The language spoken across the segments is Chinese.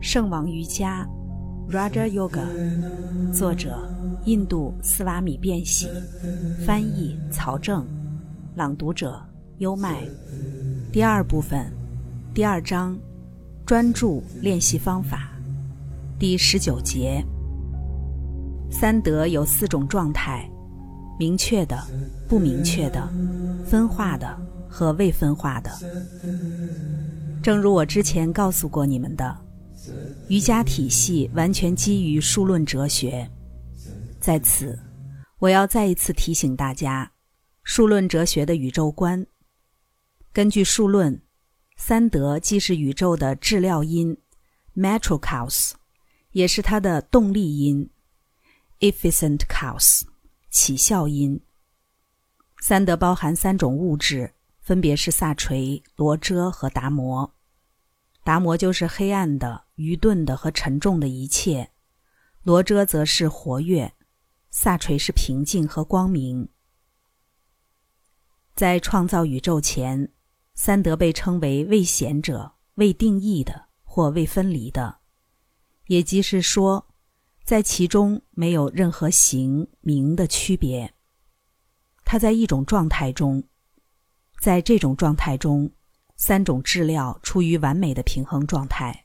圣王瑜伽 （Raja Yoga），作者印度斯瓦米·变喜，翻译曹正，朗读者优麦。第二部分，第二章，专注练习方法，第十九节。三德有四种状态：明确的、不明确的、分化的和未分化的。正如我之前告诉过你们的。瑜伽体系完全基于数论哲学，在此，我要再一次提醒大家，数论哲学的宇宙观。根据数论，三德既是宇宙的质料因 （material cause），也是它的动力因 （efficient cause） 起效因。三德包含三种物质，分别是萨垂、罗遮和达摩。达摩就是黑暗的。愚钝的和沉重的一切，罗遮则是活跃，萨垂是平静和光明。在创造宇宙前，三德被称为未显者、未定义的或未分离的，也即是说，在其中没有任何形名的区别。它在一种状态中，在这种状态中，三种质料处于完美的平衡状态。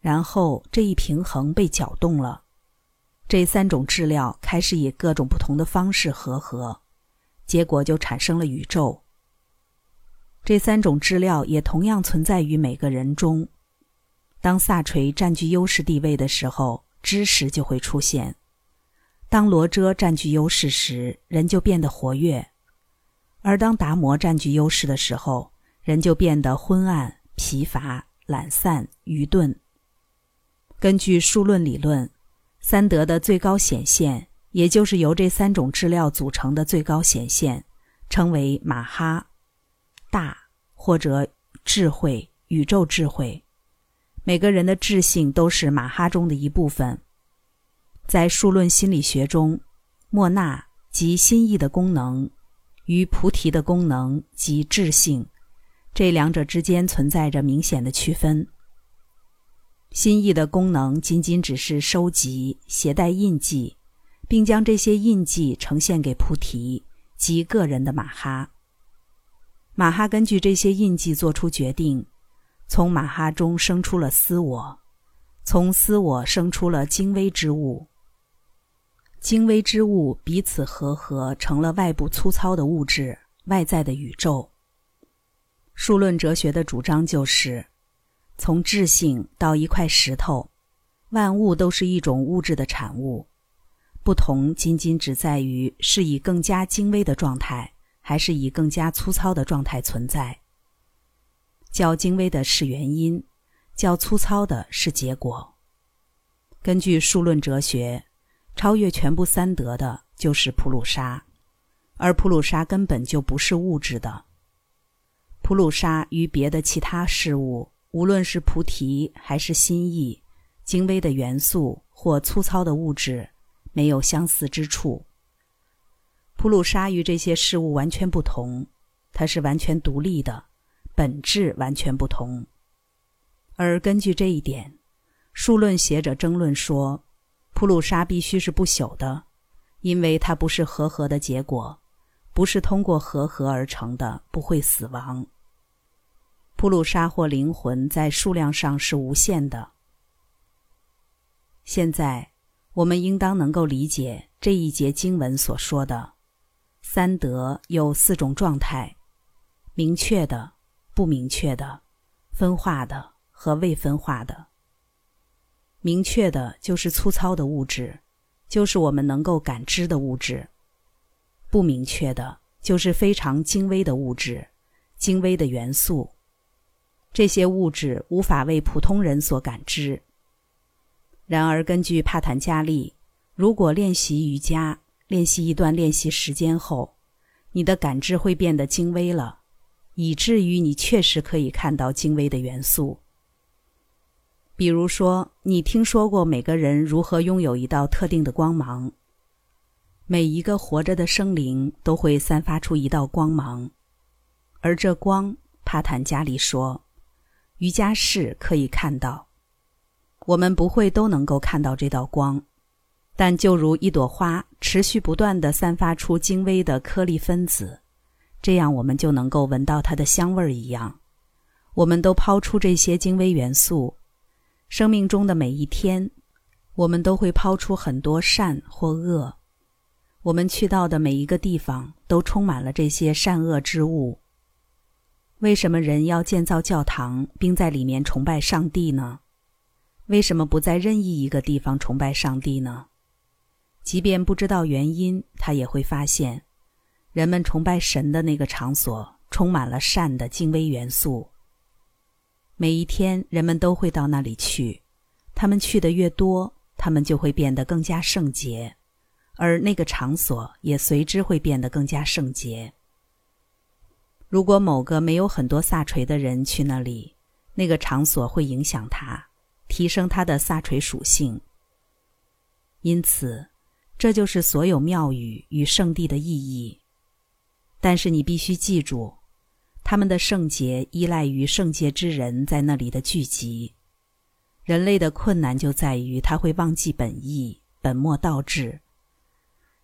然后这一平衡被搅动了，这三种质料开始以各种不同的方式合合，结果就产生了宇宙。这三种质料也同样存在于每个人中。当萨垂占据优势地位的时候，知识就会出现；当罗遮占据优势时，人就变得活跃；而当达摩占据优势的时候，人就变得昏暗、疲乏、懒散、愚钝。根据数论理论，三德的最高显现，也就是由这三种质料组成的最高显现，称为马哈大或者智慧、宇宙智慧。每个人的智性都是马哈中的一部分。在数论心理学中，莫那及心意的功能与菩提的功能及智性，这两者之间存在着明显的区分。心意的功能仅仅只是收集、携带印记，并将这些印记呈现给菩提及个人的马哈。马哈根据这些印记做出决定，从马哈中生出了私我，从私我生出了精微之物。精微之物彼此合合，成了外部粗糙的物质，外在的宇宙。数论哲学的主张就是。从质性到一块石头，万物都是一种物质的产物，不同仅仅只在于是以更加精微的状态，还是以更加粗糙的状态存在。较精微的是原因，较粗糙的是结果。根据数论哲学，超越全部三德的就是普鲁沙，而普鲁沙根本就不是物质的。普鲁沙与别的其他事物。无论是菩提还是心意，精微的元素或粗糙的物质，没有相似之处。普鲁沙与这些事物完全不同，它是完全独立的，本质完全不同。而根据这一点，数论学者争论说，普鲁沙必须是不朽的，因为它不是和合的结果，不是通过和合而成的，不会死亡。普鲁沙或灵魂在数量上是无限的。现在，我们应当能够理解这一节经文所说的三德有四种状态：明确的、不明确的、分化的和未分化的。明确的就是粗糙的物质，就是我们能够感知的物质；不明确的就是非常精微的物质，精微的元素。这些物质无法为普通人所感知。然而，根据帕坦加利，如果练习瑜伽，练习一段练习时间后，你的感知会变得精微了，以至于你确实可以看到精微的元素。比如说，你听说过每个人如何拥有一道特定的光芒？每一个活着的生灵都会散发出一道光芒，而这光，帕坦加里说。瑜伽士可以看到，我们不会都能够看到这道光，但就如一朵花持续不断的散发出精微的颗粒分子，这样我们就能够闻到它的香味儿一样。我们都抛出这些精微元素，生命中的每一天，我们都会抛出很多善或恶。我们去到的每一个地方都充满了这些善恶之物。为什么人要建造教堂，并在里面崇拜上帝呢？为什么不在任意一个地方崇拜上帝呢？即便不知道原因，他也会发现，人们崇拜神的那个场所充满了善的精微元素。每一天，人们都会到那里去，他们去的越多，他们就会变得更加圣洁。而那个场所也随之会变得更加圣洁。如果某个没有很多萨垂的人去那里，那个场所会影响他，提升他的萨垂属性。因此，这就是所有庙宇与圣地的意义。但是你必须记住，他们的圣洁依赖于圣洁之人在那里的聚集。人类的困难就在于他会忘记本意，本末倒置。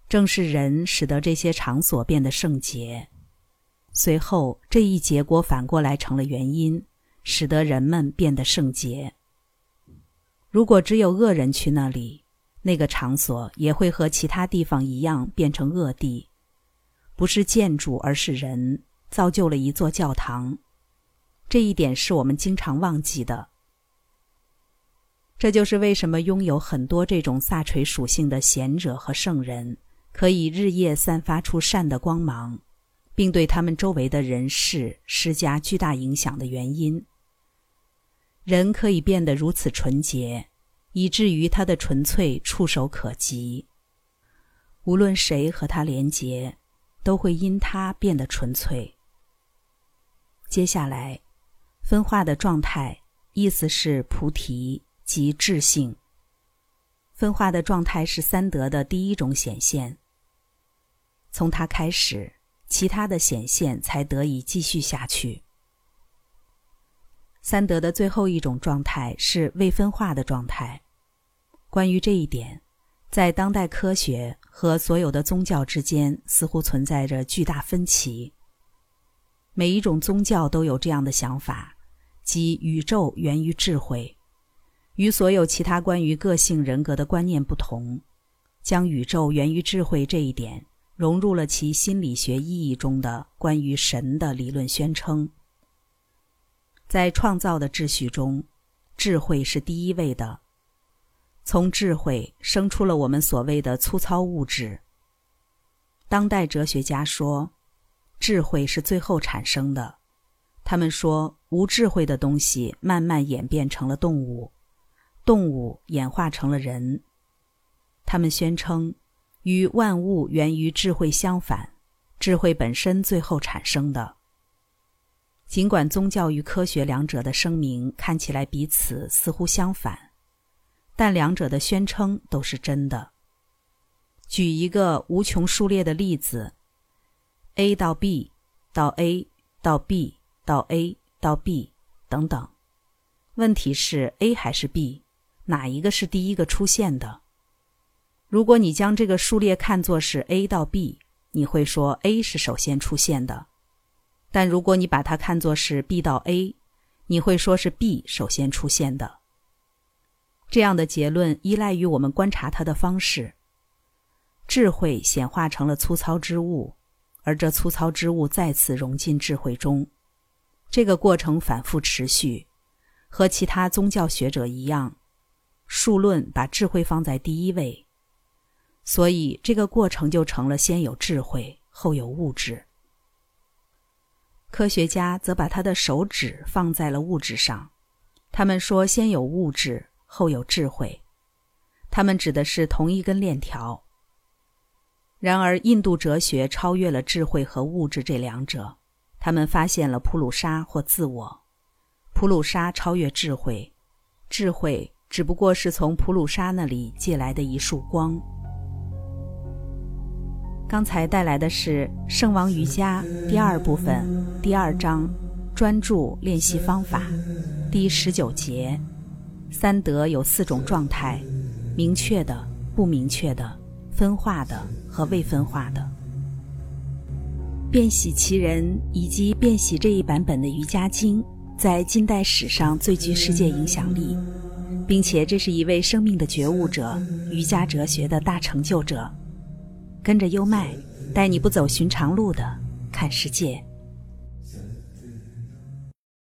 正是人使得这些场所变得圣洁，随后这一结果反过来成了原因，使得人们变得圣洁。如果只有恶人去那里，那个场所也会和其他地方一样变成恶地。不是建筑，而是人造就了一座教堂。这一点是我们经常忘记的。这就是为什么拥有很多这种萨垂属性的贤者和圣人。可以日夜散发出善的光芒，并对他们周围的人事施加巨大影响的原因。人可以变得如此纯洁，以至于他的纯粹触手可及。无论谁和他连结，都会因他变得纯粹。接下来，分化的状态意思是菩提即智性。分化的状态是三德的第一种显现。从它开始，其他的显现才得以继续下去。三德的最后一种状态是未分化的状态。关于这一点，在当代科学和所有的宗教之间似乎存在着巨大分歧。每一种宗教都有这样的想法，即宇宙源于智慧，与所有其他关于个性人格的观念不同，将宇宙源于智慧这一点。融入了其心理学意义中的关于神的理论宣称。在创造的秩序中，智慧是第一位的。从智慧生出了我们所谓的粗糙物质。当代哲学家说，智慧是最后产生的。他们说，无智慧的东西慢慢演变成了动物，动物演化成了人。他们宣称。与万物源于智慧相反，智慧本身最后产生的。尽管宗教与科学两者的声明看起来彼此似乎相反，但两者的宣称都是真的。举一个无穷数列的例子：A 到 B，到 A 到 B 到 A 到 B 等等。问题是 A 还是 B？哪一个是第一个出现的？如果你将这个数列看作是 A 到 B，你会说 A 是首先出现的；但如果你把它看作是 B 到 A，你会说是 B 首先出现的。这样的结论依赖于我们观察它的方式。智慧显化成了粗糙之物，而这粗糙之物再次融进智慧中。这个过程反复持续，和其他宗教学者一样，数论把智慧放在第一位。所以，这个过程就成了先有智慧，后有物质。科学家则把他的手指放在了物质上，他们说先有物质，后有智慧。他们指的是同一根链条。然而，印度哲学超越了智慧和物质这两者，他们发现了普鲁沙或自我。普鲁沙超越智慧，智慧只不过是从普鲁沙那里借来的一束光。刚才带来的是《圣王瑜伽》第二部分第二章专注练习方法第十九节。三德有四种状态：明确的、不明确的、分化的和未分化的。变喜其人以及变喜这一版本的《瑜伽经》，在近代史上最具世界影响力，并且这是一位生命的觉悟者、瑜伽哲学的大成就者。跟着优麦，带你不走寻常路的看世界。